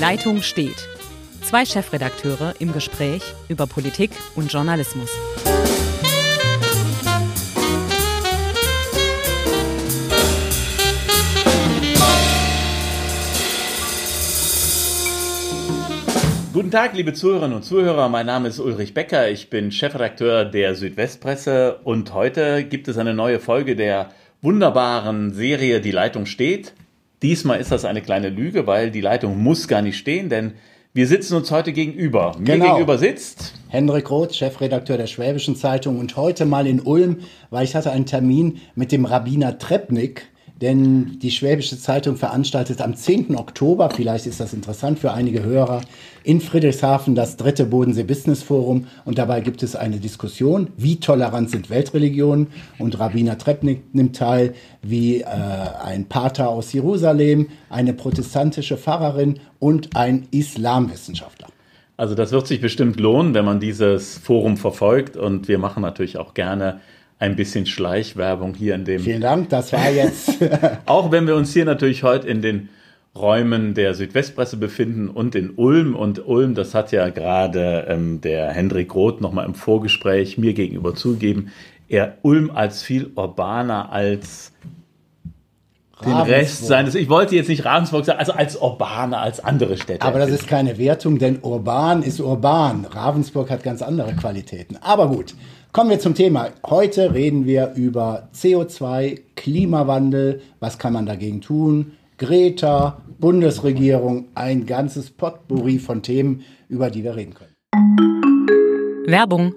Leitung steht. Zwei Chefredakteure im Gespräch über Politik und Journalismus. Guten Tag, liebe Zuhörerinnen und Zuhörer. Mein Name ist Ulrich Becker. Ich bin Chefredakteur der Südwestpresse und heute gibt es eine neue Folge der wunderbaren Serie Die Leitung steht. Diesmal ist das eine kleine Lüge, weil die Leitung muss gar nicht stehen, denn wir sitzen uns heute gegenüber. Mir Genau. gegenüber sitzt Hendrik Roth, Chefredakteur der Schwäbischen Zeitung und heute mal in Ulm, weil ich hatte einen Termin mit dem Rabbiner Trepnik, denn die Schwäbische Zeitung veranstaltet am 10. Oktober, vielleicht ist das interessant für einige Hörer, in Friedrichshafen das dritte Bodensee Business Forum und dabei gibt es eine Diskussion, wie tolerant sind Weltreligionen und Rabbiner Trepnik nimmt teil, wie äh, ein Pater aus Jerusalem, eine protestantische Pfarrerin und ein Islamwissenschaftler. Also das wird sich bestimmt lohnen, wenn man dieses Forum verfolgt und wir machen natürlich auch gerne ein bisschen Schleichwerbung hier in dem. Vielen Dank, das war jetzt Auch wenn wir uns hier natürlich heute in den Räumen der Südwestpresse befinden und in Ulm. Und Ulm, das hat ja gerade ähm, der Hendrik Roth nochmal im Vorgespräch mir gegenüber zugegeben, er Ulm als viel urbaner als den Rest seines. Ich wollte jetzt nicht Ravensburg sagen, also als urbaner als andere Städte. Aber das ist keine Wertung, denn urban ist urban. Ravensburg hat ganz andere Qualitäten. Aber gut, kommen wir zum Thema. Heute reden wir über CO2, Klimawandel, was kann man dagegen tun, Greta, Bundesregierung, ein ganzes Potpourri von Themen, über die wir reden können. Werbung.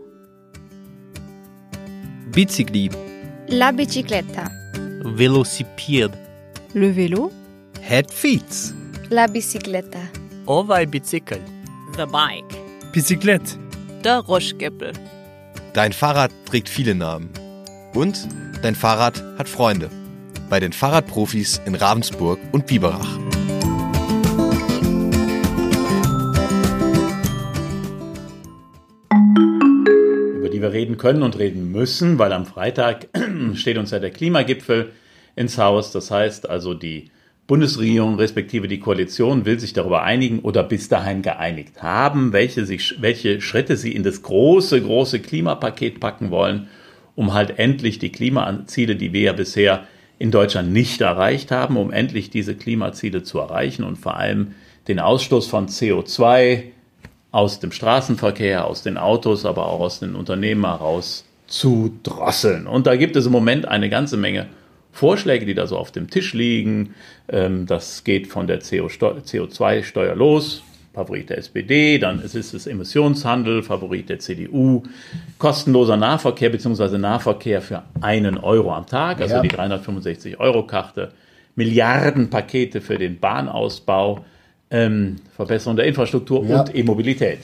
Bicicli, La bicicletta. velocipede, Le vélo. het fiets, La bicicletta. o vai bicicl, The Bike. Bicyclette. Der Roschgeppel. Dein Fahrrad trägt viele Namen. Und dein Fahrrad hat Freunde. Bei den Fahrradprofis in Ravensburg und Biberach. über die wir reden können und reden müssen, weil am Freitag steht uns ja der Klimagipfel ins Haus. Das heißt also, die Bundesregierung respektive die Koalition will sich darüber einigen oder bis dahin geeinigt haben, welche, sich, welche Schritte sie in das große, große Klimapaket packen wollen, um halt endlich die Klimaziele, die wir ja bisher in Deutschland nicht erreicht haben, um endlich diese Klimaziele zu erreichen und vor allem den Ausstoß von CO2 aus dem Straßenverkehr, aus den Autos, aber auch aus den Unternehmen heraus zu drosseln. Und da gibt es im Moment eine ganze Menge Vorschläge, die da so auf dem Tisch liegen. Ähm, Das geht von der CO2-Steuer los, Favorit der SPD, dann ist es Emissionshandel, Favorit der CDU, kostenloser Nahverkehr bzw. Nahverkehr für einen Euro am Tag, also Ja. die 365-Euro-Karte, Milliardenpakete für den Bahnausbau, ähm, Verbesserung der Infrastruktur Ja. und E-Mobilität.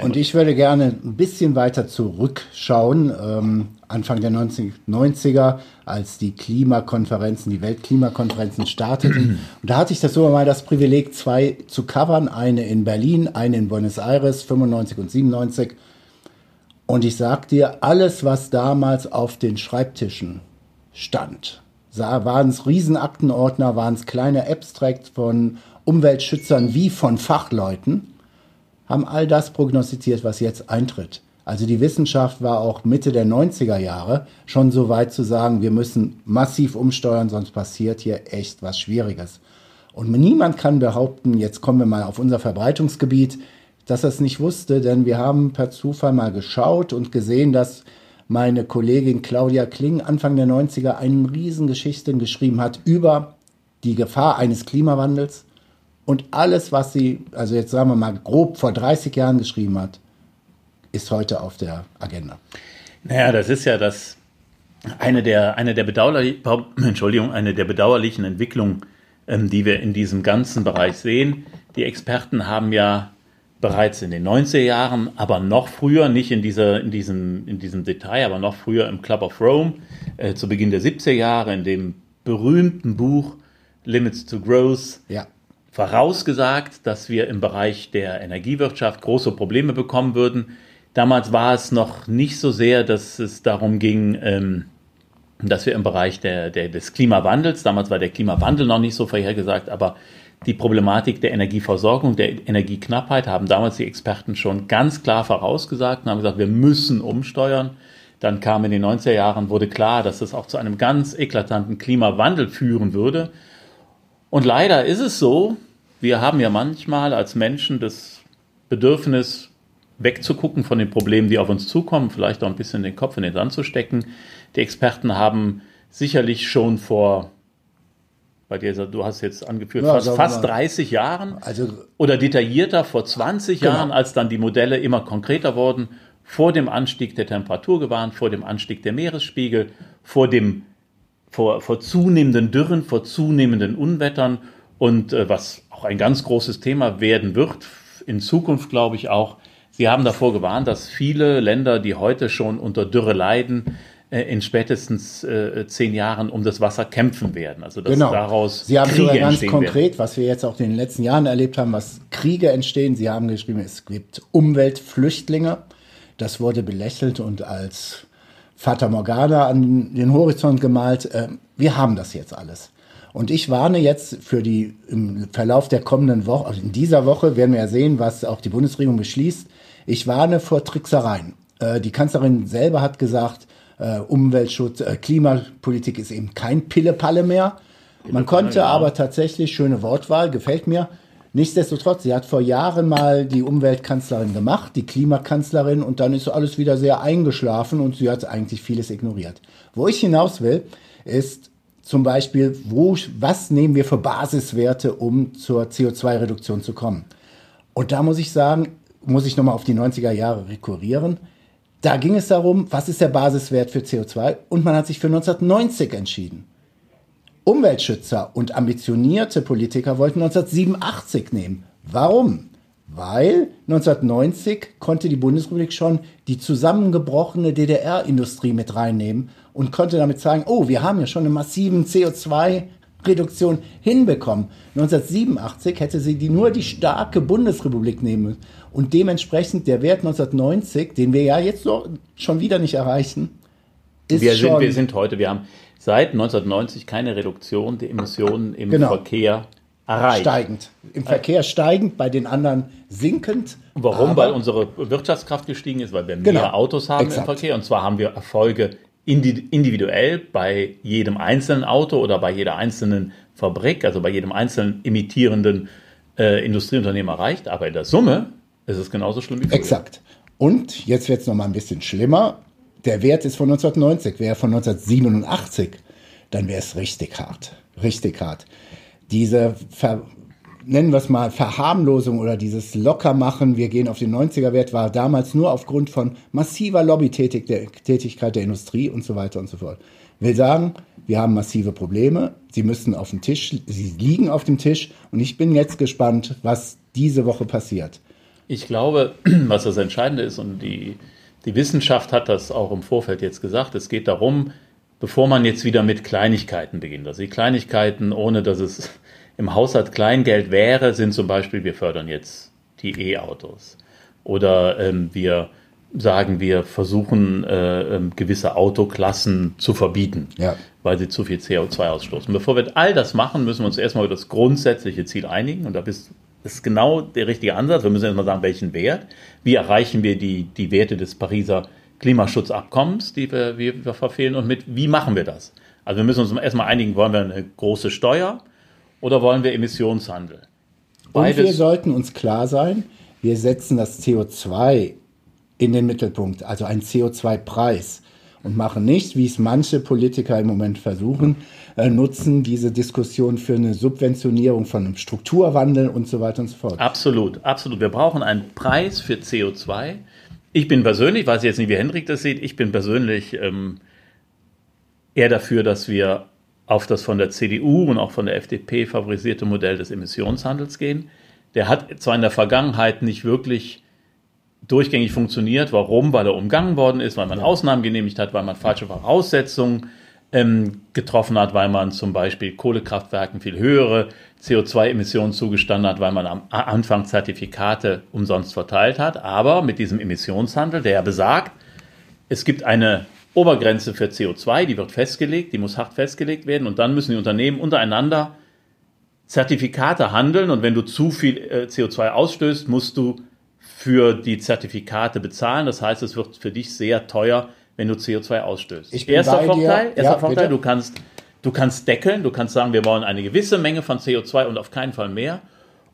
Und ich würde gerne ein bisschen weiter zurückschauen, ähm, Anfang der 90, 90er, als die Klimakonferenzen, die Weltklimakonferenzen starteten. Und da hatte ich das sogar mal das Privileg, zwei zu covern, eine in Berlin, eine in Buenos Aires, 95 und 97. Und ich sag dir, alles, was damals auf den Schreibtischen stand, waren es Riesenaktenordner, waren es kleine Abstracts von Umweltschützern wie von Fachleuten, haben all das prognostiziert, was jetzt eintritt. Also die Wissenschaft war auch Mitte der 90er Jahre schon so weit zu sagen, wir müssen massiv umsteuern, sonst passiert hier echt was Schwieriges. Und niemand kann behaupten, jetzt kommen wir mal auf unser Verbreitungsgebiet, dass er es nicht wusste, denn wir haben per Zufall mal geschaut und gesehen, dass meine Kollegin Claudia Kling Anfang der 90er eine Riesengeschichte geschrieben hat über die Gefahr eines Klimawandels und alles, was sie, also jetzt sagen wir mal grob vor 30 Jahren geschrieben hat, ist heute auf der Agenda. Naja, das ist ja das eine der, eine der, bedauerlich, Entschuldigung, eine der bedauerlichen Entwicklungen, ähm, die wir in diesem ganzen Bereich sehen. Die Experten haben ja bereits in den 90er Jahren, aber noch früher, nicht in, dieser, in, diesem, in diesem Detail, aber noch früher im Club of Rome, äh, zu Beginn der 70er Jahre, in dem berühmten Buch Limits to Growth, Ja. Vorausgesagt, dass wir im Bereich der Energiewirtschaft große Probleme bekommen würden. Damals war es noch nicht so sehr, dass es darum ging, ähm, dass wir im Bereich der, der, des Klimawandels, damals war der Klimawandel noch nicht so vorhergesagt, aber die Problematik der Energieversorgung, der Energieknappheit haben damals die Experten schon ganz klar vorausgesagt und haben gesagt, wir müssen umsteuern. Dann kam in den 90er Jahren, wurde klar, dass das auch zu einem ganz eklatanten Klimawandel führen würde. Und leider ist es so, wir haben ja manchmal als Menschen das Bedürfnis, wegzugucken von den Problemen, die auf uns zukommen, vielleicht auch ein bisschen den Kopf in den Sand zu stecken. Die Experten haben sicherlich schon vor, bei dir, du hast jetzt angeführt, ja, fast, fast 30 Jahren also, oder detaillierter vor 20 genau. Jahren, als dann die Modelle immer konkreter wurden, vor dem Anstieg der Temperatur gewarnt, vor dem Anstieg der Meeresspiegel, vor dem vor, vor zunehmenden Dürren, vor zunehmenden Unwettern und äh, was auch ein ganz großes Thema werden wird, in Zukunft glaube ich auch, Sie haben davor gewarnt, dass viele Länder, die heute schon unter Dürre leiden, äh, in spätestens äh, zehn Jahren um das Wasser kämpfen werden. Also dass genau. daraus Sie haben Kriege sogar ganz konkret, werden. was wir jetzt auch in den letzten Jahren erlebt haben, was Kriege entstehen. Sie haben geschrieben, es gibt Umweltflüchtlinge. Das wurde belächelt und als Fata Morgana an den Horizont gemalt. Äh, wir haben das jetzt alles. Und ich warne jetzt für die im Verlauf der kommenden Woche, also in dieser Woche werden wir ja sehen, was auch die Bundesregierung beschließt. Ich warne vor Tricksereien. Äh, die Kanzlerin selber hat gesagt, äh, Umweltschutz, Klimapolitik ist eben kein Pillepalle mehr. Man konnte aber tatsächlich, schöne Wortwahl, gefällt mir. Nichtsdestotrotz, sie hat vor Jahren mal die Umweltkanzlerin gemacht, die Klimakanzlerin, und dann ist alles wieder sehr eingeschlafen und sie hat eigentlich vieles ignoriert. Wo ich hinaus will, ist zum Beispiel, wo, was nehmen wir für Basiswerte, um zur CO2-Reduktion zu kommen? Und da muss ich sagen, muss ich nochmal auf die 90er Jahre rekurrieren. Da ging es darum, was ist der Basiswert für CO2 und man hat sich für 1990 entschieden. Umweltschützer und ambitionierte Politiker wollten 1987 nehmen. Warum? Weil 1990 konnte die Bundesrepublik schon die zusammengebrochene DDR-Industrie mit reinnehmen und konnte damit sagen, oh, wir haben ja schon einen massiven CO2 Reduktion hinbekommen. 1987 hätte sie die nur die starke Bundesrepublik nehmen müssen. Und dementsprechend der Wert 1990, den wir ja jetzt so schon wieder nicht erreichen, ist wir schon. Sind, wir sind heute, wir haben seit 1990 keine Reduktion der Emissionen im genau. Verkehr erreicht. Steigend. Im Verkehr steigend, bei den anderen sinkend. Warum? Weil unsere Wirtschaftskraft gestiegen ist, weil wir mehr genau. Autos haben Exakt. im Verkehr. Und zwar haben wir Erfolge individuell bei jedem einzelnen Auto oder bei jeder einzelnen Fabrik, also bei jedem einzelnen imitierenden äh, Industrieunternehmen erreicht. Aber in der Summe ist es genauso schlimm wie früher. Exakt. Und jetzt wird es noch mal ein bisschen schlimmer. Der Wert ist von 1990. Wäre von 1987, dann wäre es richtig hart. Richtig hart. Diese Ver nennen wir es mal, Verharmlosung oder dieses Lockermachen, wir gehen auf den 90er-Wert, war damals nur aufgrund von massiver Lobbytätigkeit der Industrie und so weiter und so fort. Will sagen, wir haben massive Probleme. Sie müssen auf dem Tisch, sie liegen auf dem Tisch und ich bin jetzt gespannt, was diese Woche passiert. Ich glaube, was das Entscheidende ist und die, die Wissenschaft hat das auch im Vorfeld jetzt gesagt, es geht darum, bevor man jetzt wieder mit Kleinigkeiten beginnt. Also die Kleinigkeiten, ohne dass es im Haushalt Kleingeld wäre, sind zum Beispiel, wir fördern jetzt die E-Autos. Oder ähm, wir sagen, wir versuchen äh, ähm, gewisse Autoklassen zu verbieten, ja. weil sie zu viel CO2 ausstoßen. Bevor wir all das machen, müssen wir uns erstmal über das grundsätzliche Ziel einigen. Und da bist, ist genau der richtige Ansatz. Wir müssen erstmal sagen, welchen Wert. Wie erreichen wir die, die Werte des Pariser Klimaschutzabkommens, die wir, wir, wir verfehlen und mit, wie machen wir das? Also wir müssen uns erstmal einigen, wollen wir eine große Steuer? oder wollen wir Emissionshandel? Beides. Und wir sollten uns klar sein, wir setzen das CO2 in den Mittelpunkt, also einen CO2-Preis und machen nicht, wie es manche Politiker im Moment versuchen, äh, nutzen diese Diskussion für eine Subventionierung von einem Strukturwandel und so weiter und so fort. Absolut, absolut. Wir brauchen einen Preis für CO2. Ich bin persönlich, weiß jetzt nicht, wie Henrik das sieht, ich bin persönlich ähm, eher dafür, dass wir auf das von der CDU und auch von der FDP favorisierte Modell des Emissionshandels gehen. Der hat zwar in der Vergangenheit nicht wirklich durchgängig funktioniert. Warum? Weil er umgangen worden ist, weil man. Ausnahmen genehmigt hat, weil man falsche Voraussetzungen ähm, getroffen hat, weil man zum Beispiel Kohlekraftwerken viel höhere CO2-Emissionen zugestanden hat, weil man am Anfang Zertifikate umsonst verteilt hat. Aber mit diesem Emissionshandel, der ja besagt, es gibt eine Obergrenze für CO2, die wird festgelegt, die muss hart festgelegt werden und dann müssen die Unternehmen untereinander Zertifikate handeln und wenn du zu viel äh, CO2 ausstößt, musst du für die Zertifikate bezahlen. Das heißt, es wird für dich sehr teuer, wenn du CO2 ausstößt. Ich bin erster bei Vorteil, dir. erster Ja, Vorteil bitte. du kannst du kannst deckeln, du kannst sagen, wir wollen eine gewisse Menge von CO2 und auf keinen Fall mehr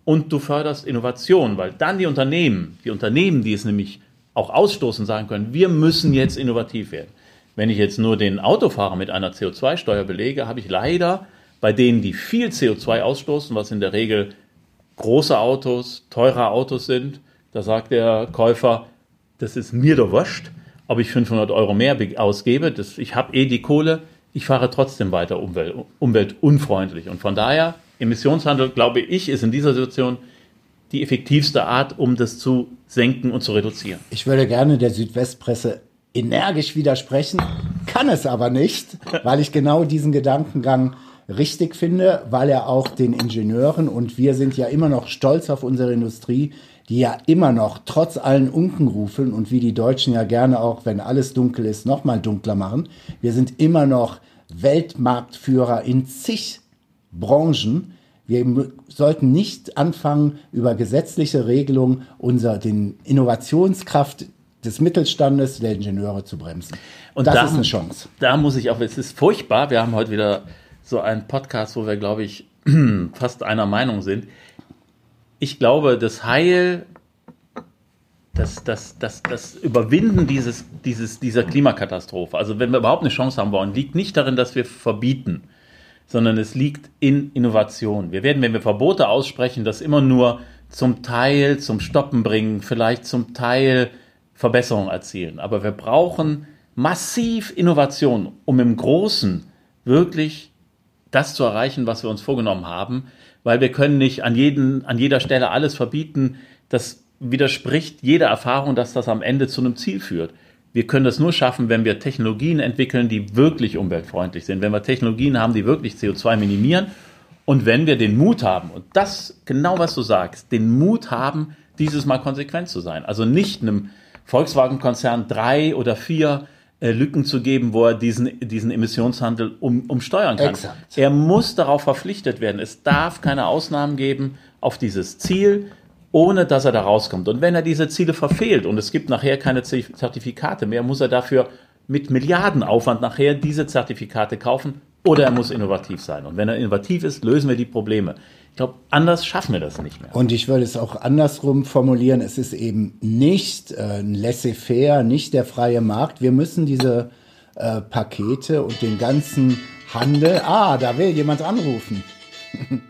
und du förderst Innovation, weil dann die Unternehmen, die Unternehmen, die es nämlich auch ausstoßen, sagen können, wir müssen jetzt innovativ werden. Wenn ich jetzt nur den Autofahrer mit einer CO2-Steuer belege, habe ich leider bei denen, die viel CO2 ausstoßen, was in der Regel große Autos, teure Autos sind, da sagt der Käufer, das ist mir doch wurscht, ob ich 500 Euro mehr be- ausgebe, das, ich habe eh die Kohle, ich fahre trotzdem weiter umwelt, umweltunfreundlich. Und von daher, Emissionshandel, glaube ich, ist in dieser Situation die effektivste Art, um das zu senken und zu reduzieren. Ich würde gerne der Südwestpresse energisch widersprechen, kann es aber nicht, weil ich genau diesen Gedankengang richtig finde, weil er auch den Ingenieuren und wir sind ja immer noch stolz auf unsere Industrie, die ja immer noch trotz allen Unkenrufen und wie die Deutschen ja gerne auch, wenn alles dunkel ist, noch mal dunkler machen, wir sind immer noch Weltmarktführer in zig Branchen. Wir sollten nicht anfangen, über gesetzliche Regelungen unser, den Innovationskraft des Mittelstandes, der Ingenieure zu bremsen. Und das da- ist eine Chance. Da muss ich auch, es ist furchtbar, wir haben heute wieder so einen Podcast, wo wir, glaube ich, fast einer Meinung sind. Ich glaube, das Heil, das, das, das, das Überwinden dieses, dieses, dieser Klimakatastrophe, also wenn wir überhaupt eine Chance haben wollen, liegt nicht darin, dass wir verbieten, sondern es liegt in Innovation. Wir werden, wenn wir Verbote aussprechen, das immer nur zum Teil zum Stoppen bringen, vielleicht zum Teil Verbesserungen erzielen. Aber wir brauchen massiv Innovation, um im Großen wirklich das zu erreichen, was wir uns vorgenommen haben, weil wir können nicht an, jeden, an jeder Stelle alles verbieten. Das widerspricht jeder Erfahrung, dass das am Ende zu einem Ziel führt. Wir können das nur schaffen, wenn wir Technologien entwickeln, die wirklich umweltfreundlich sind, wenn wir Technologien haben, die wirklich CO2 minimieren und wenn wir den Mut haben, und das genau was du sagst, den Mut haben, dieses Mal konsequent zu sein. Also nicht einem Volkswagen-Konzern drei oder vier äh, Lücken zu geben, wo er diesen, diesen Emissionshandel um, umsteuern kann. Exakt. Er muss darauf verpflichtet werden. Es darf keine Ausnahmen geben auf dieses Ziel, ohne dass er da rauskommt. Und wenn er diese Ziele verfehlt und es gibt nachher keine Zertifikate mehr, muss er dafür mit Milliardenaufwand nachher diese Zertifikate kaufen oder er muss innovativ sein. Und wenn er innovativ ist, lösen wir die Probleme. Glaube, anders schaffen wir das nicht mehr. Und ich würde es auch andersrum formulieren. Es ist eben nicht äh, laissez-faire, nicht der freie Markt. Wir müssen diese äh, Pakete und den ganzen Handel. Ah, da will jemand anrufen.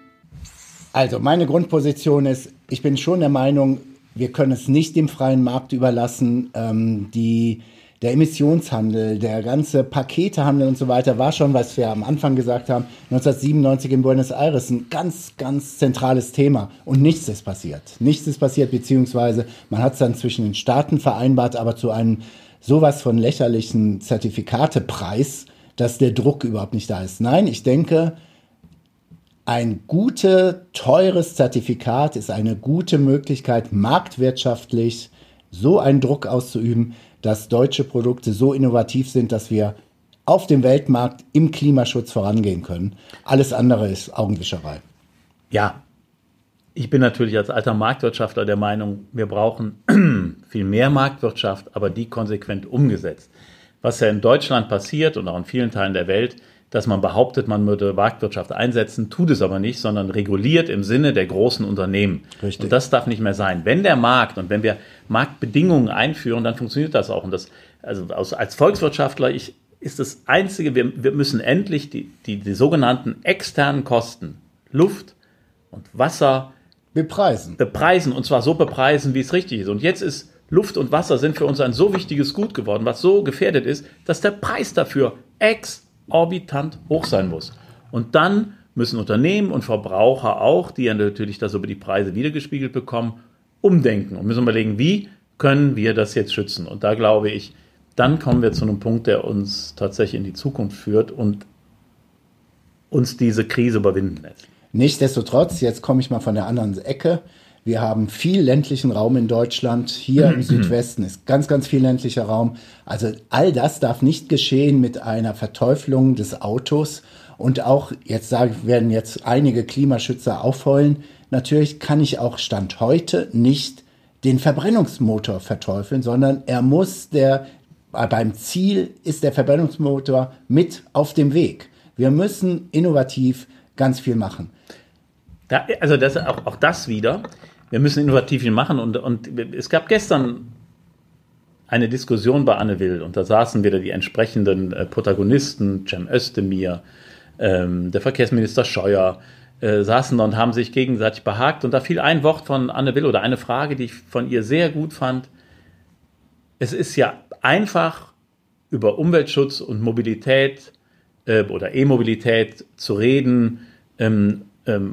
Also meine Grundposition ist, ich bin schon der Meinung, wir können es nicht dem freien Markt überlassen. Ähm, die, der Emissionshandel, der ganze Paketehandel und so weiter war schon, was wir am Anfang gesagt haben, 1997 in Buenos Aires ein ganz, ganz zentrales Thema. Und nichts ist passiert. Nichts ist passiert, beziehungsweise man hat es dann zwischen den Staaten vereinbart, aber zu einem sowas von lächerlichen Zertifikatepreis, dass der Druck überhaupt nicht da ist. Nein, ich denke, ein gute, teures Zertifikat ist eine gute Möglichkeit, marktwirtschaftlich so einen Druck auszuüben, dass deutsche Produkte so innovativ sind, dass wir auf dem Weltmarkt im Klimaschutz vorangehen können. Alles andere ist Augenwischerei. Ja, ich bin natürlich als alter Marktwirtschaftler der Meinung, wir brauchen viel mehr Marktwirtschaft, aber die konsequent umgesetzt. Was ja in Deutschland passiert und auch in vielen Teilen der Welt, dass man behauptet, man würde Marktwirtschaft einsetzen, tut es aber nicht, sondern reguliert im Sinne der großen Unternehmen. Richtig. Und das darf nicht mehr sein. Wenn der Markt und wenn wir Marktbedingungen einführen, dann funktioniert das auch. Und das, also als Volkswirtschaftler, ich, ist das Einzige, wir, wir müssen endlich die, die, die sogenannten externen Kosten, Luft und Wasser, Bepreisen. bepreisen und zwar so bepreisen, wie es richtig ist. Und jetzt ist Luft und Wasser sind für uns ein so wichtiges Gut geworden, was so gefährdet ist, dass der Preis dafür exorbitant hoch sein muss. Und dann müssen Unternehmen und Verbraucher auch, die ja natürlich das über die Preise wiedergespiegelt bekommen, umdenken und müssen überlegen, wie können wir das jetzt schützen. Und da glaube ich, dann kommen wir zu einem Punkt, der uns tatsächlich in die Zukunft führt und uns diese Krise überwinden lässt. Nichtsdestotrotz, jetzt komme ich mal von der anderen Ecke. Wir haben viel ländlichen Raum in Deutschland. Hier im Südwesten ist ganz, ganz viel ländlicher Raum. Also all das darf nicht geschehen mit einer Verteuflung des Autos. Und auch, jetzt sagen, werden jetzt einige Klimaschützer aufheulen. Natürlich kann ich auch Stand heute nicht den Verbrennungsmotor verteufeln, sondern er muss der, beim Ziel ist der Verbrennungsmotor mit auf dem Weg. Wir müssen innovativ ganz viel machen. Da, also das, auch, auch das wieder. Wir müssen innovativ viel machen und, und es gab gestern eine Diskussion bei Anne Will und da saßen wieder die entsprechenden äh, Protagonisten, Cem Özdemir, ähm, der Verkehrsminister Scheuer, äh, saßen da und haben sich gegenseitig behagt und da fiel ein Wort von Anne Will oder eine Frage, die ich von ihr sehr gut fand. Es ist ja einfach über Umweltschutz und Mobilität äh, oder E-Mobilität zu reden, ähm,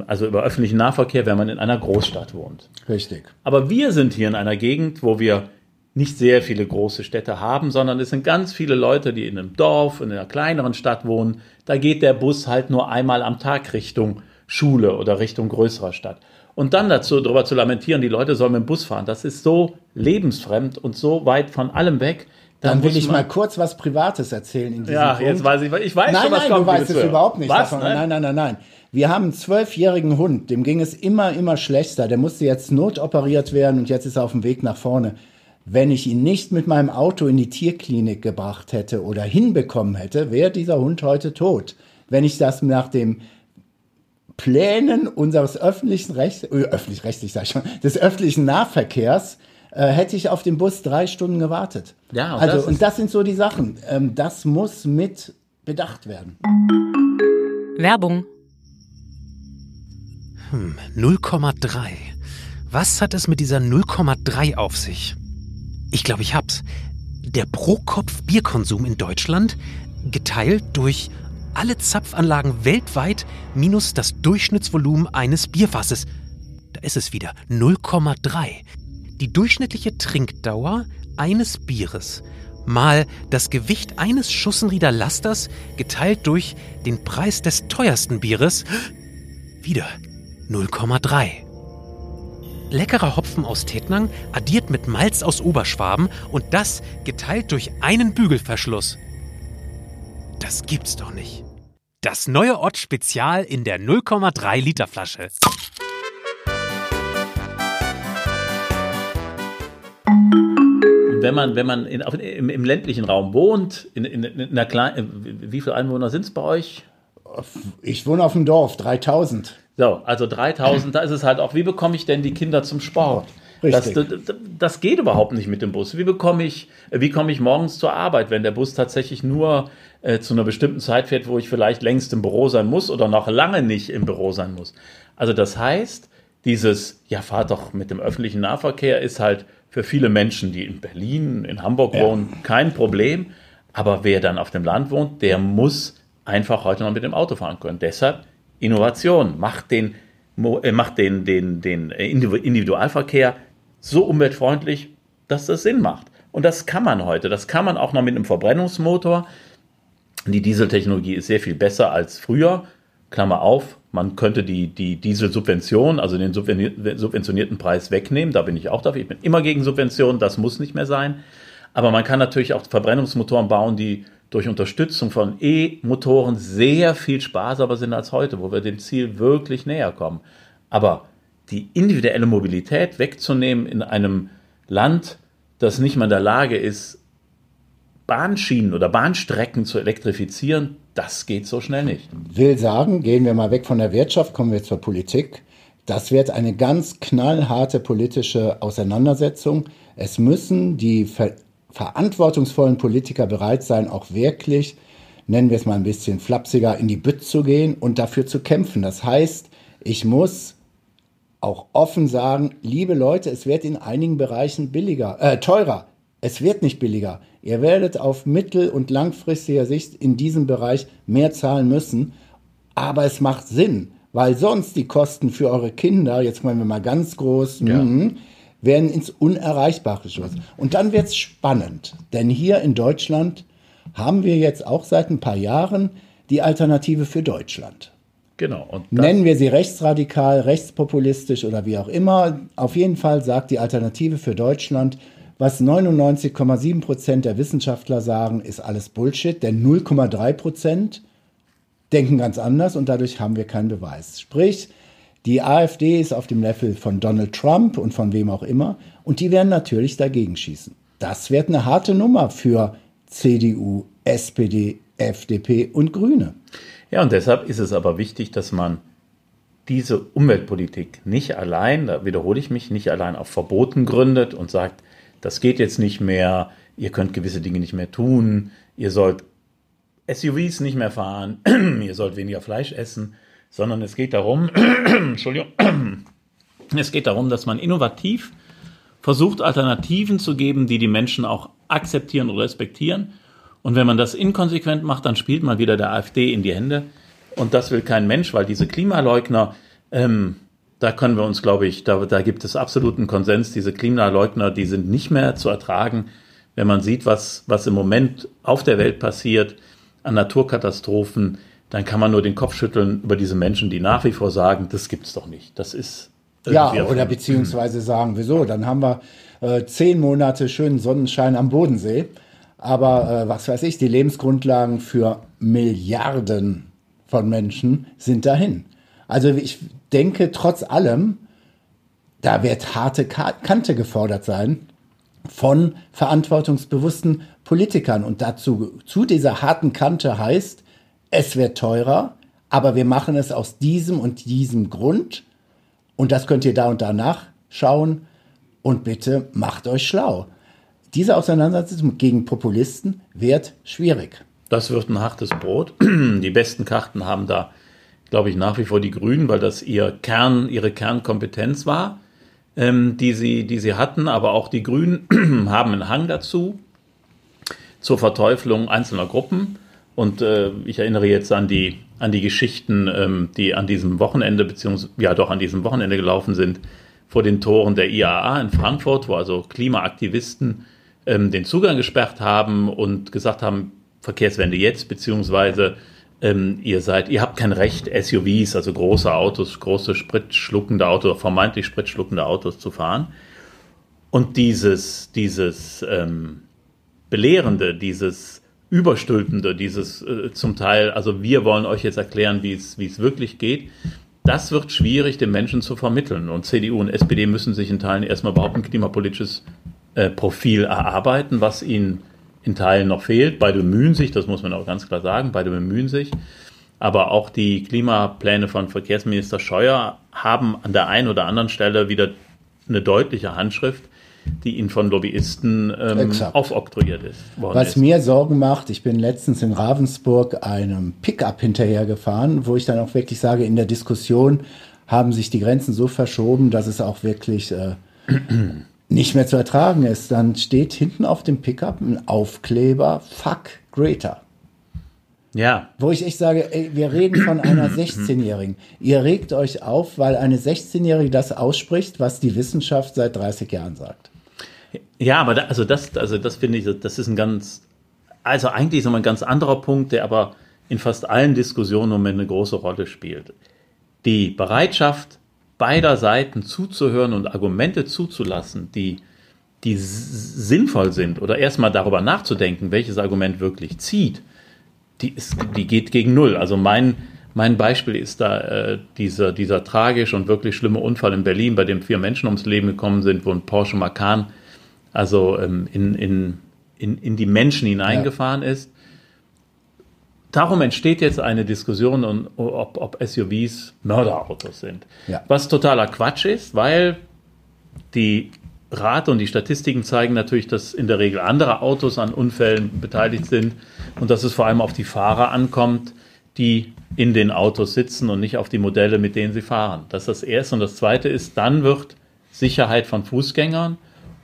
also über öffentlichen Nahverkehr, wenn man in einer Großstadt wohnt. Richtig. Aber wir sind hier in einer Gegend, wo wir nicht sehr viele große Städte haben, sondern es sind ganz viele Leute, die in einem Dorf, in einer kleineren Stadt wohnen. Da geht der Bus halt nur einmal am Tag Richtung Schule oder Richtung größerer Stadt. Und dann dazu darüber zu lamentieren, die Leute sollen mit dem Bus fahren, das ist so lebensfremd und so weit von allem weg. Da Dann will ich mal kurz was Privates erzählen in diesem Ja, Punkt. jetzt weiß ich, ich weiß nein, schon, was nein, kommt. du weißt es überhaupt nicht. Was? davon. Nein? Nein, nein, nein, nein. Wir haben einen zwölfjährigen Hund, dem ging es immer, immer schlechter. Der musste jetzt notoperiert werden und jetzt ist er auf dem Weg nach vorne. Wenn ich ihn nicht mit meinem Auto in die Tierklinik gebracht hätte oder hinbekommen hätte, wäre dieser Hund heute tot. Wenn ich das nach dem Plänen unseres öffentlichen Rechts, äh, öffentlich-rechtlich sag ich schon, des öffentlichen Nahverkehrs, äh, hätte ich auf den Bus drei Stunden gewartet. Ja, und also, das und das sind so die Sachen. Ähm, das muss mit bedacht werden. Werbung. 0,3. Was hat es mit dieser 0,3 auf sich? Ich glaube, ich hab's. Der Pro-Kopf-Bierkonsum in Deutschland geteilt durch alle Zapfanlagen weltweit minus das Durchschnittsvolumen eines Bierfasses. Da ist es wieder 0,3. Die durchschnittliche Trinkdauer eines Bieres mal das Gewicht eines Schussenrieder Lasters geteilt durch den Preis des teuersten Bieres wieder 0,3. Leckerer Hopfen aus Tettnang addiert mit Malz aus Oberschwaben und das geteilt durch einen Bügelverschluss. Das gibt's doch nicht. Das neue Ott Spezial in der 0,3 Liter Flasche. Wenn man, wenn man in, im, im ländlichen Raum wohnt, in, in, in einer kleinen, wie viele Einwohner sind es bei euch? Ich wohne auf dem Dorf, 3000. So, also 3000, da ist es halt auch, wie bekomme ich denn die Kinder zum Sport? Das, Richtig. das, das geht überhaupt nicht mit dem Bus. Wie bekomme ich, wie komme ich morgens zur Arbeit, wenn der Bus tatsächlich nur äh, zu einer bestimmten Zeit fährt, wo ich vielleicht längst im Büro sein muss oder noch lange nicht im Büro sein muss? Also das heißt, dieses, ja, fahr doch mit dem öffentlichen Nahverkehr ist halt für viele Menschen, die in Berlin, in Hamburg wohnen, kein Problem. Aber wer dann auf dem Land wohnt, der muss einfach heute noch mit dem Auto fahren können. Deshalb Innovation, macht den, äh, macht den, den, den Individu- Individualverkehr so umweltfreundlich, dass das Sinn macht. Und das kann man heute. Das kann man auch noch mit einem Verbrennungsmotor. Die Dieseltechnologie ist sehr viel besser als früher. Klammer auf, man könnte die, die Dieselsubvention, also den subventionierten Preis wegnehmen. Da bin ich auch dafür. Ich bin immer gegen Subventionen, das muss nicht mehr sein. Aber man kann natürlich auch Verbrennungsmotoren bauen, die durch Unterstützung von E-Motoren sehr viel sparsamer sind als heute, wo wir dem Ziel wirklich näher kommen. Aber die individuelle Mobilität wegzunehmen in einem Land, das nicht mal in der Lage ist, Bahnschienen oder Bahnstrecken zu elektrifizieren, das geht so schnell nicht. Will sagen, gehen wir mal weg von der Wirtschaft, kommen wir zur Politik. Das wird eine ganz knallharte politische Auseinandersetzung. Es müssen die ver verantwortungsvollen Politiker bereit sein, auch wirklich, nennen wir es mal ein bisschen flapsiger, in die Bütt zu gehen und dafür zu kämpfen. Das heißt, ich muss auch offen sagen, liebe Leute, es wird in einigen Bereichen billiger, äh, teurer. Es wird nicht billiger. Ihr werdet auf mittel- und langfristiger Sicht in diesem Bereich mehr zahlen müssen. Aber es macht Sinn, weil sonst die Kosten für eure Kinder, jetzt wollen wir mal ganz groß, mhm, werden ins Unerreichbare geschossen. Und dann wird's spannend, denn hier in Deutschland haben wir jetzt auch seit ein paar Jahren die Alternative für Deutschland. Genau. Nennen wir sie rechtsradikal, rechtspopulistisch oder wie auch immer. Auf jeden Fall sagt die Alternative für Deutschland, was 99,7 Prozent der Wissenschaftler sagen, ist alles Bullshit, denn 0,3 Prozent denken ganz anders und dadurch haben wir keinen Beweis. Sprich, die AfD ist auf dem Level von Donald Trump und von wem auch immer und die werden natürlich dagegen schießen. Das wird eine harte Nummer für CDU, SPD, FDP und Grüne. Ja, und deshalb ist es aber wichtig, dass man diese Umweltpolitik nicht allein, da wiederhole ich mich, nicht allein auf Verboten gründet und sagt, das geht jetzt nicht mehr, ihr könnt gewisse Dinge nicht mehr tun, ihr sollt SUVs nicht mehr fahren, ihr sollt weniger Fleisch essen, sondern es geht darum, Entschuldigung, es geht darum, dass man innovativ versucht, Alternativen zu geben, die die Menschen auch akzeptieren und respektieren. Und wenn man das inkonsequent macht, dann spielt man wieder der AfD in die Hände. Und das will kein Mensch, weil diese Klimaleugner, ähm, da können wir uns, glaube ich, da, da gibt es absoluten Konsens. Diese Klimaleugner, die sind nicht mehr zu ertragen, wenn man sieht, was, was im Moment auf der Welt passiert an Naturkatastrophen. Dann kann man nur den Kopf schütteln über diese Menschen, die nach wie vor sagen, das gibt's doch nicht. Das ist ja oder beziehungsweise sagen, wieso? Dann haben wir äh, zehn Monate schönen Sonnenschein am Bodensee aber äh, was weiß ich, die Lebensgrundlagen für Milliarden von Menschen sind dahin. Also ich denke, trotz allem, da wird harte Kante gefordert sein von verantwortungsbewussten Politikern. Und dazu, zu dieser harten Kante heißt, es wird teurer, aber wir machen es aus diesem und diesem Grund. Und das könnt ihr da und da nachschauen. Und bitte macht euch schlau diese Auseinandersetzung gegen Populisten wird schwierig. Das wird ein hartes Brot. Die besten Karten haben da, glaube ich, nach wie vor die Grünen, weil das ihr Kern, ihre Kernkompetenz war, ähm, die, sie, die sie hatten. Aber auch die Grünen haben einen Hang dazu, zur Verteuflung einzelner Gruppen. Und äh, ich erinnere jetzt an die, an die Geschichten, ähm, die an diesem Wochenende, beziehungsweise ja doch an diesem Wochenende gelaufen sind, vor den Toren der IAA in Frankfurt, wo also Klimaaktivisten ähm, den Zugang gesperrt haben und gesagt haben, Verkehrswende jetzt, beziehungsweise ähm, ihr seid, ihr habt kein Recht, SUVs, also große Autos, große spritschluckende Autos, vermeintlich spritschluckende Autos zu fahren. Und dieses, dieses ähm, Belehrende, dieses Überstülpende, dieses äh, zum Teil, also wir wollen euch jetzt erklären, wie es, wirklich geht, das wird schwierig den Menschen zu vermitteln. Und CDU und SPD müssen sich in Teilen erstmal überhaupt ein klimapolitisches äh, Profil erarbeiten, was ihnen in Teilen noch fehlt. Beide bemühen sich, das muss man auch ganz klar sagen, beide bemühen sich. Aber auch die Klimapläne von Verkehrsminister Scheuer haben an der einen oder anderen Stelle wieder eine deutliche Handschrift, die ihnen von Lobbyisten ähm, aufoktroyiert ist. Was ist. mir Sorgen macht, ich bin letztens in Ravensburg einem Pickup hinterhergefahren, wo ich dann auch wirklich sage, in der Diskussion haben sich die Grenzen so verschoben, dass es auch wirklich äh, nicht mehr zu ertragen ist, dann steht hinten auf dem Pickup ein Aufkleber Fuck Greta. Ja. Wo ich echt sage, ey, wir reden von einer 16-Jährigen. Ihr regt euch auf, weil eine 16-Jährige das ausspricht, was die Wissenschaft seit 30 Jahren sagt. Ja, aber da, also das, also das finde ich, das ist ein ganz, also eigentlich ist immer ein ganz anderer Punkt, der aber in fast allen Diskussionen im Moment eine große Rolle spielt. Die Bereitschaft, beider Seiten zuzuhören und Argumente zuzulassen, die, die sinnvoll sind oder erstmal darüber nachzudenken, welches Argument wirklich zieht, die, ist, die geht gegen Null. Also mein, mein Beispiel ist da äh, dieser, dieser tragische und wirklich schlimme Unfall in Berlin, bei dem vier Menschen ums Leben gekommen sind, wo ein Porsche Macan also ähm, in, in, in, in die Menschen hineingefahren ja. ist darum entsteht jetzt eine Diskussion, ob, ob SUVs Mörderautos sind. Ja. Was totaler Quatsch ist, weil die Rate und die Statistiken zeigen natürlich, dass in der Regel andere Autos an Unfällen beteiligt sind und dass es vor allem auf die Fahrer ankommt, die in den Autos sitzen und nicht auf die Modelle, mit denen sie fahren. Das ist das Erste. Und das Zweite ist, dann wird Sicherheit von Fußgängern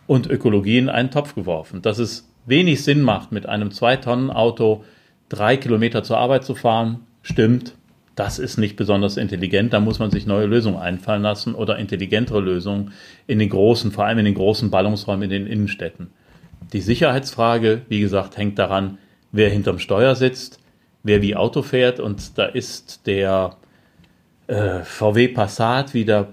und Ökologie in einen Topf geworfen. Dass es wenig Sinn macht, mit einem Zwei-Tonnen-Auto drei Kilometer zur Arbeit zu fahren, stimmt, das ist nicht besonders intelligent. Da muss man sich neue Lösungen einfallen lassen oder intelligentere Lösungen in den großen, vor allem in den großen Ballungsräumen in den Innenstädten. Die Sicherheitsfrage, wie gesagt, hängt daran, wer hinterm Steuer sitzt, wer wie Auto fährt und da ist der äh, VW Passat, wie der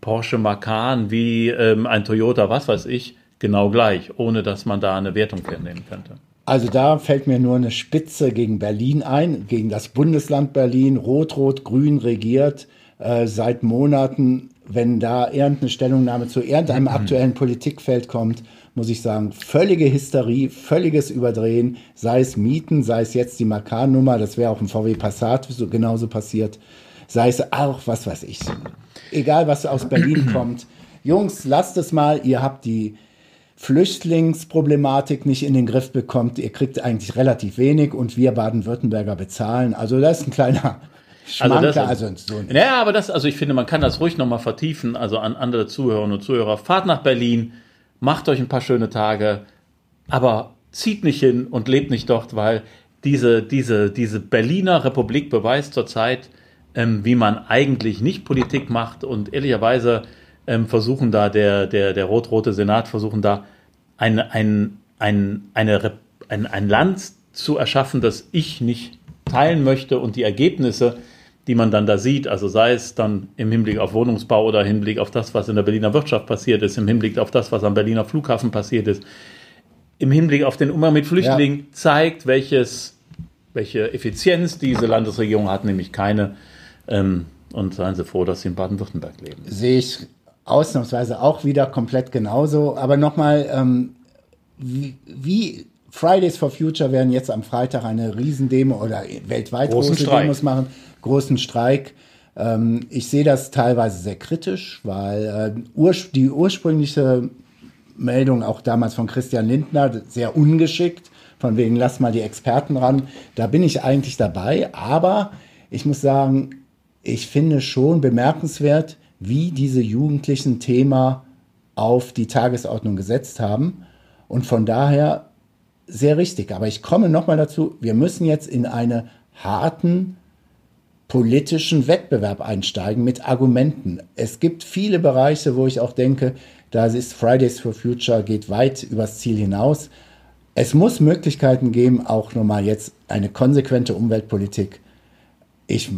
Porsche Macan, wie ähm, ein Toyota, was weiß ich, genau gleich, ohne dass man da eine Wertung nehmen könnte. Also da fällt mir nur eine Spitze gegen Berlin ein, gegen das Bundesland Berlin, rot-rot-grün regiert äh, seit Monaten. Wenn da irgendeine Stellungnahme zu irgendeinem mhm. aktuellen Politikfeld kommt, muss ich sagen, völlige Hysterie, völliges Überdrehen, sei es Mieten, sei es jetzt die Makan-Nummer, das wäre auch im VW Passat so, genauso passiert, sei es auch, was weiß ich, egal was aus Berlin kommt. Jungs, lasst es mal, ihr habt die Flüchtlingsproblematik nicht in den Griff bekommt, ihr kriegt eigentlich relativ wenig und wir Baden-Württemberger bezahlen. Also das ist ein kleiner Schmanker. Also, das, also so ja, aber das, also ich finde, man kann das ruhig nochmal vertiefen, also an andere Zuhörerinnen und Zuhörer. Fahrt nach Berlin, macht euch ein paar schöne Tage, aber zieht nicht hin und lebt nicht dort, weil diese, diese, diese Berliner Republik beweist zurzeit, ähm, wie man eigentlich nicht Politik macht und ehrlicherweise ähm, versuchen da, der, der, der rot-rote Senat versuchen da ein, ein, ein, eine, ein, ein Land zu erschaffen, das ich nicht teilen möchte und die Ergebnisse, die man dann da sieht, also sei es dann im Hinblick auf Wohnungsbau oder im Hinblick auf das, was in der Berliner Wirtschaft passiert ist, im Hinblick auf das, was am Berliner Flughafen passiert ist, im Hinblick auf den Umgang mit Flüchtlingen, ja. zeigt, welches, welche Effizienz diese Landesregierung hat, nämlich keine. Ähm, und seien Sie froh, dass Sie in Baden-Württemberg leben. Sehe ich ausnahmsweise auch wieder komplett genauso. Aber nochmal, ähm, wie, wie, Fridays for Future werden jetzt am Freitag eine Riesendemo oder weltweit großen große Streik. Demos machen, großen Streik. Ähm, ich sehe das teilweise sehr kritisch, weil äh, ur die ursprüngliche Meldung auch damals von Christian Lindner sehr ungeschickt, von wegen lass mal die Experten ran. Da bin ich eigentlich dabei, aber ich muss sagen, ich finde schon bemerkenswert, wie diese Jugendlichen Thema auf die Tagesordnung gesetzt haben. Und von daher sehr richtig. Aber ich komme nochmal dazu, wir müssen jetzt in einen harten politischen Wettbewerb einsteigen mit Argumenten. Es gibt viele Bereiche, wo ich auch denke, da ist Fridays for Future geht weit übers Ziel hinaus. Es muss Möglichkeiten geben, auch nochmal jetzt eine konsequente Umweltpolitik. Ich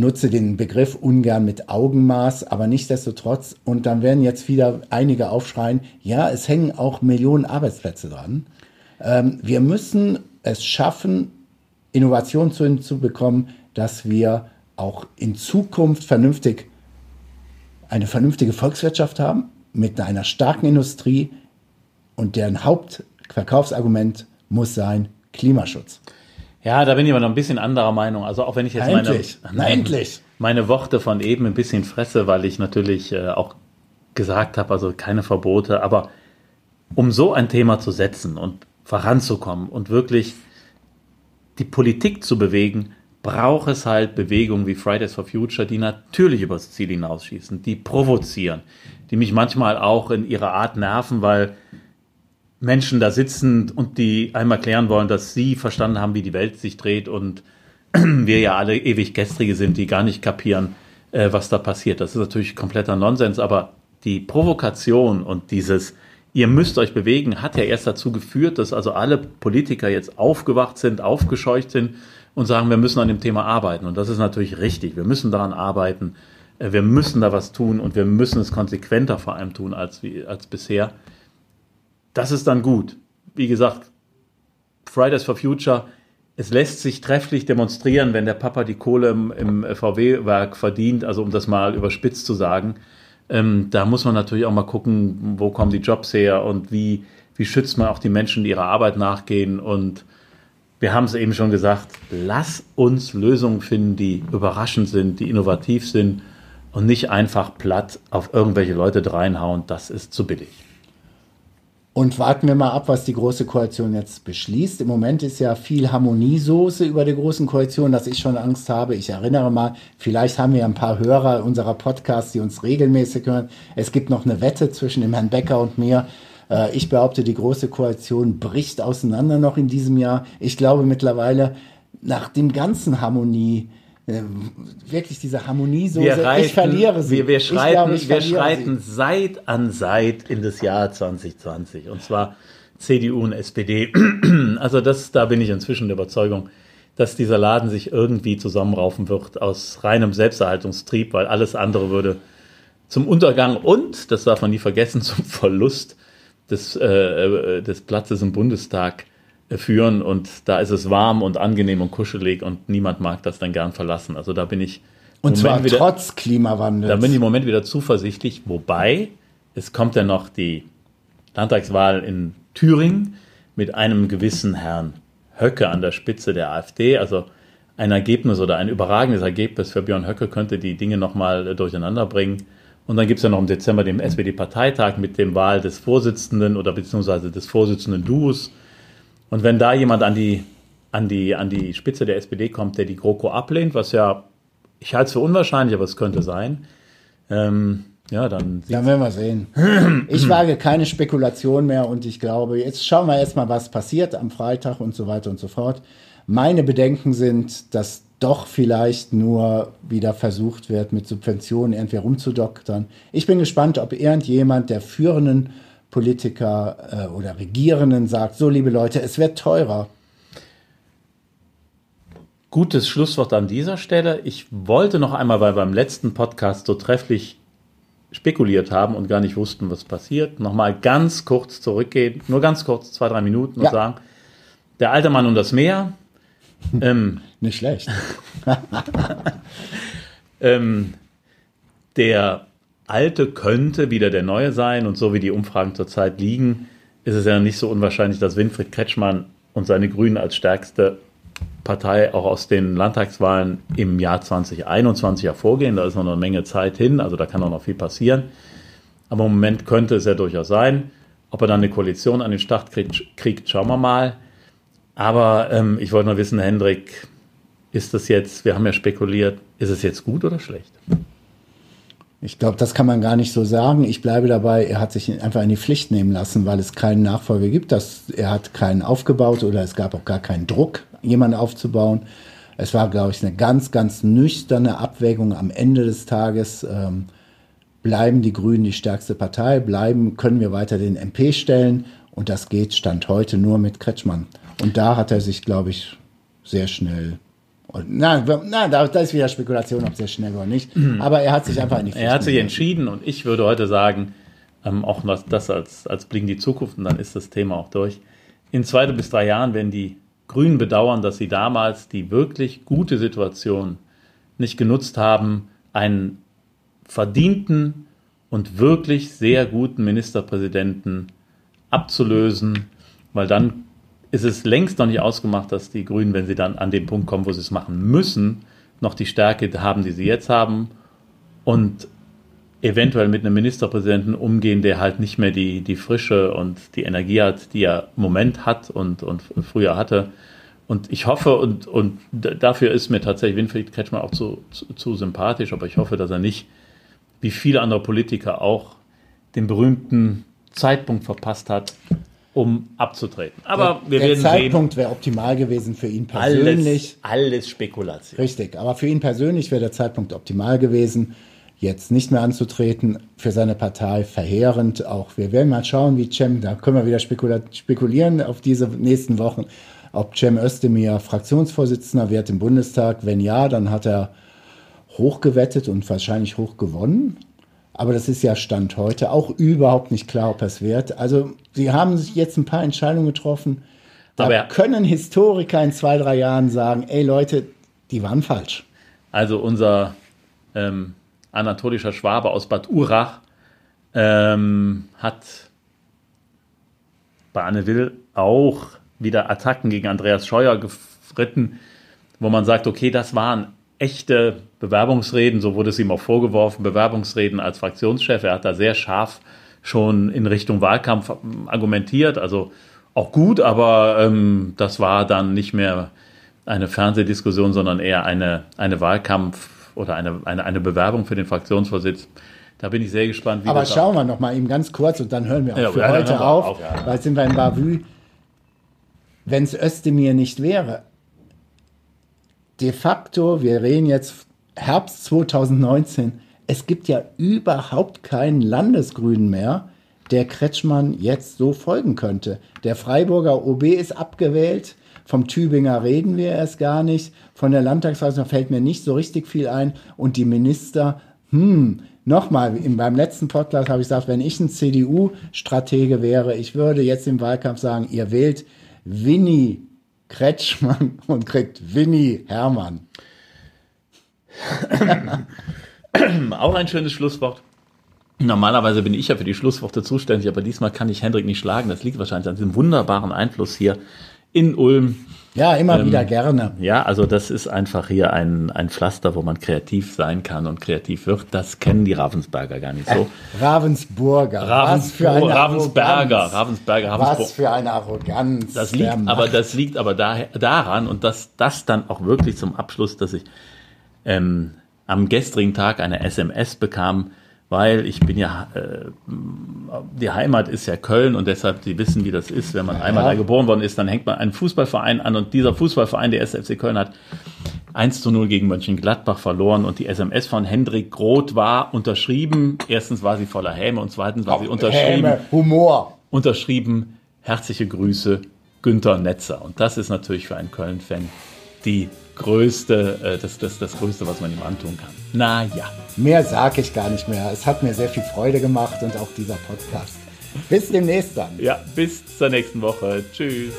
nutze den Begriff ungern mit Augenmaß, aber nichtsdestotrotz, und dann werden jetzt wieder einige aufschreien, ja, es hängen auch Millionen Arbeitsplätze dran. Ähm, wir müssen es schaffen, Innovation zu, zu bekommen, dass wir auch in Zukunft vernünftig eine vernünftige Volkswirtschaft haben mit einer starken Industrie und deren Hauptverkaufsargument muss sein Klimaschutz. Ja, da bin ich aber noch ein bisschen anderer Meinung. Also auch wenn ich jetzt endlich, meine, endlich. meine Worte von eben ein bisschen fresse, weil ich natürlich äh, auch gesagt habe, also keine Verbote, aber um so ein Thema zu setzen und voranzukommen und wirklich die Politik zu bewegen, braucht es halt Bewegungen wie Fridays for Future, die natürlich übers Ziel hinausschießen, die provozieren, die mich manchmal auch in ihrer Art nerven, weil Menschen da sitzen und die einmal klären wollen, dass sie verstanden haben, wie die Welt sich dreht und wir ja alle ewig Gestrige sind, die gar nicht kapieren, äh, was da passiert. Das ist natürlich kompletter Nonsens, aber die Provokation und dieses Ihr müsst euch bewegen, hat ja erst dazu geführt, dass also alle Politiker jetzt aufgewacht sind, aufgescheucht sind und sagen, wir müssen an dem Thema arbeiten. Und das ist natürlich richtig. Wir müssen daran arbeiten. Äh, wir müssen da was tun und wir müssen es konsequenter vor allem tun als, als bisher. Das ist dann gut. Wie gesagt, Fridays for Future, es lässt sich trefflich demonstrieren, wenn der Papa die Kohle im, im VW-Werk verdient, also um das mal überspitzt zu sagen. Ähm, da muss man natürlich auch mal gucken, wo kommen die Jobs her und wie, wie schützt man auch die Menschen, die ihrer Arbeit nachgehen. Und wir haben es eben schon gesagt, lass uns Lösungen finden, die überraschend sind, die innovativ sind und nicht einfach platt auf irgendwelche Leute dreinhauen. Das ist zu billig. Und warten wir mal ab, was die Große Koalition jetzt beschließt. Im Moment ist ja viel Harmoniesoße über der Großen Koalition, dass ich schon Angst habe. Ich erinnere mal, vielleicht haben wir ein paar Hörer unserer Podcasts, die uns regelmäßig hören. Es gibt noch eine Wette zwischen dem Herrn Becker und mir. Äh, ich behaupte, die Große Koalition bricht auseinander noch in diesem Jahr. Ich glaube mittlerweile, nach dem ganzen Harmonie, wirklich diese Harmonie so wir reiten, ich verliere sie. Wir, wir schreiten, glaube, wir schreiten Seit an Seit in das Jahr 2020 und zwar CDU und SPD. Also das, da bin ich inzwischen der Überzeugung, dass dieser Laden sich irgendwie zusammenraufen wird aus reinem Selbsterhaltungstrieb, weil alles andere würde zum Untergang und, das darf man nie vergessen, zum Verlust des, äh, äh des Platzes im Bundestag äh, führen. Und da ist es warm und angenehm und kuschelig und niemand mag das dann gern verlassen. Also da bin ich. Und zwar wieder, trotz Klimawandels. Da bin ich im Moment wieder zuversichtlich, wobei es kommt ja noch die Landtagswahl in Thüringen mit einem gewissen Herrn Höcke an der Spitze der AfD. Also ein Ergebnis oder ein überragendes Ergebnis für Björn Höcke könnte die Dinge nochmal durcheinander bringen. Und dann gibt es ja noch im Dezember den SPD-Parteitag mit dem Wahl des Vorsitzenden oder beziehungsweise des Vorsitzenden Duos. Und wenn da jemand an die, an, die, an die Spitze der SPD kommt, der die GroKo ablehnt, was ja, ich halte es für unwahrscheinlich, aber es könnte sein, ähm, ja, dann. Dann werden wir sehen. Ich wage keine Spekulation mehr und ich glaube, jetzt schauen wir erstmal, was passiert am Freitag und so weiter und so fort. Meine Bedenken sind, dass doch vielleicht nur wieder versucht wird, mit Subventionen irgendwie rumzudoktern. Ich bin gespannt, ob irgendjemand der führenden Politiker äh, oder Regierenden sagt, so liebe Leute, es wird teurer. Gutes Schlusswort an dieser Stelle. Ich wollte noch einmal, weil beim letzten Podcast so trefflich spekuliert haben und gar nicht wussten, was passiert, nochmal ganz kurz zurückgehen, nur ganz kurz, zwei, drei Minuten und ja. sagen, der alte Mann und das Meer. Ähm, nicht schlecht. ähm, der alte könnte wieder der neue sein und so wie die Umfragen zurzeit liegen, ist es ja nicht so unwahrscheinlich, dass Winfried Kretschmann und seine Grünen als stärkste Partei auch aus den Landtagswahlen im Jahr 2021 hervorgehen. Da ist noch eine Menge Zeit hin, also da kann auch noch viel passieren. Aber im Moment könnte es ja durchaus sein. Ob er dann eine Koalition an den Start kriegt, kriegt schauen wir mal. Aber ähm, ich wollte nur wissen, Hendrik, ist das jetzt, wir haben ja spekuliert, ist es jetzt gut oder schlecht? Ich glaube, das kann man gar nicht so sagen. Ich bleibe dabei, er hat sich einfach in die Pflicht nehmen lassen, weil es keinen Nachfolger gibt. Das, er hat keinen aufgebaut oder es gab auch gar keinen Druck, jemanden aufzubauen. Es war, glaube ich, eine ganz, ganz nüchterne Abwägung am Ende des Tages. Ähm, bleiben die Grünen die stärkste Partei? Bleiben, können wir weiter den MP stellen? Und das geht Stand heute nur mit Kretschmann. Und da hat er sich, glaube ich, sehr schnell na, na da, ist wieder Spekulation, ob sehr schnell oder nicht. Aber er hat sich einfach in die Er hat sich entschieden und ich würde heute sagen, ähm, auch das als, als Blick in die Zukunft und dann ist das Thema auch durch. In zwei bis drei Jahren werden die Grünen bedauern, dass sie damals die wirklich gute Situation nicht genutzt haben, einen verdienten und wirklich sehr guten Ministerpräsidenten abzulösen, weil dann ist es längst noch nicht ausgemacht, dass die Grünen, wenn sie dann an den Punkt kommen, wo sie es machen müssen, noch die Stärke haben, die sie jetzt haben und eventuell mit einem Ministerpräsidenten umgehen, der halt nicht mehr die, die Frische und die Energie hat, die er im Moment hat und, und früher hatte. Und ich hoffe, und, und dafür ist mir tatsächlich Winfried Kretschmann auch zu, zu, zu sympathisch, aber ich hoffe, dass er nicht, wie viele andere Politiker auch, den berühmten Zeitpunkt verpasst hat, um abzutreten. Aber der, wir der werden Zeitpunkt wäre optimal gewesen für ihn persönlich. Alles, alles Spekulation. Richtig, aber für ihn persönlich wäre der Zeitpunkt optimal gewesen, jetzt nicht mehr anzutreten. Für seine Partei verheerend. Auch wir werden mal schauen, wie Cem, da können wir wieder spekulieren auf diese nächsten Wochen, ob Cem Özdemir Fraktionsvorsitzender wird im Bundestag. Wenn ja, dann hat er hochgewettet und wahrscheinlich hoch gewonnen. Aber das ist ja Stand heute auch überhaupt nicht klar, ob es wird. Also sie haben sich jetzt ein paar Entscheidungen getroffen. Da können Historiker in zwei, drei Jahren sagen, ey Leute, die waren falsch. Also unser ähm, anatolischer Schwabe aus Bad Urach ähm, hat bei Anne Will auch wieder Attacken gegen Andreas Scheuer geritten, wo man sagt, okay, das waren echte Bewerbungsreden, so wurde es ihm auch vorgeworfen, Bewerbungsreden als Fraktionschef. Er hat da sehr scharf schon in Richtung Wahlkampf argumentiert, also auch gut, aber ähm, das war dann nicht mehr eine Fernsehdiskussion, sondern eher eine, eine Wahlkampf oder eine, eine, eine Bewerbung für den Fraktionsvorsitz. Da bin ich sehr gespannt, wie Aber schauen wir noch mal eben ganz kurz und dann hören wir auch ja, für ja, heute auf, auf ja. weil sind wir in Bavü. Wenn es Özdemir nicht wäre, de facto, wir reden jetzt Herbst 2019, es gibt ja überhaupt keinen Landesgrünen mehr, der Kretschmann jetzt so folgen könnte. Der Freiburger OB ist abgewählt, Vom Tübinger reden wir erst gar nicht. Von der Landtagsversammlung fällt mir nicht so richtig viel ein. Und die Minister, hm, nochmal, beim letzten Podcast habe ich gesagt, wenn ich ein CDU-Stratege wäre, ich würde jetzt im Wahlkampf sagen, ihr wählt Winnie Kretschmann und kriegt Winnie Hermann. Auch ein schönes Schlusswort. Normalerweise bin ich ja für die Schlussworte zuständig, aber diesmal kann ich Hendrik nicht schlagen. Das liegt wahrscheinlich an diesem wunderbaren Einfluss hier in Ulm. Ja, immer ähm, wieder gerne. Ja, also das ist einfach hier ein, ein Pflaster, wo man kreativ sein kann und kreativ wird. Das kennen die Ravensberger gar nicht so. Äh, Ravensburger. Ravens, Was für eine Ravensberger. Ravensberger. Ravensburg. Was für eine Arroganz. Das liegt aber, das liegt aber da, daran und das, das dann auch wirklich zum Abschluss, dass ich ähm, am gestrigen Tag eine SMS bekam, weil ich bin ja, äh, die Heimat ist ja Köln und deshalb, Sie wissen, wie das ist, wenn man einmal da geboren worden ist, dann hängt man einen Fußballverein an und dieser Fußballverein, der SFC Köln, hat 1 zu 0 gegen Mönchengladbach verloren und die SMS von Hendrik Groth war unterschrieben. Erstens war sie voller Häme und zweitens war sie unterschrieben. Häme, Humor. Unterschrieben, herzliche Grüße, Günther Netzer. Und das ist natürlich für einen Köln-Fan die größte, äh, das, das, das Größte, was man ihm antun kann. Naja. Mehr sage ich gar nicht mehr. Es hat mir sehr viel Freude gemacht und auch dieser Podcast. Bis demnächst dann. Ja, bis zur nächsten Woche. Tschüss.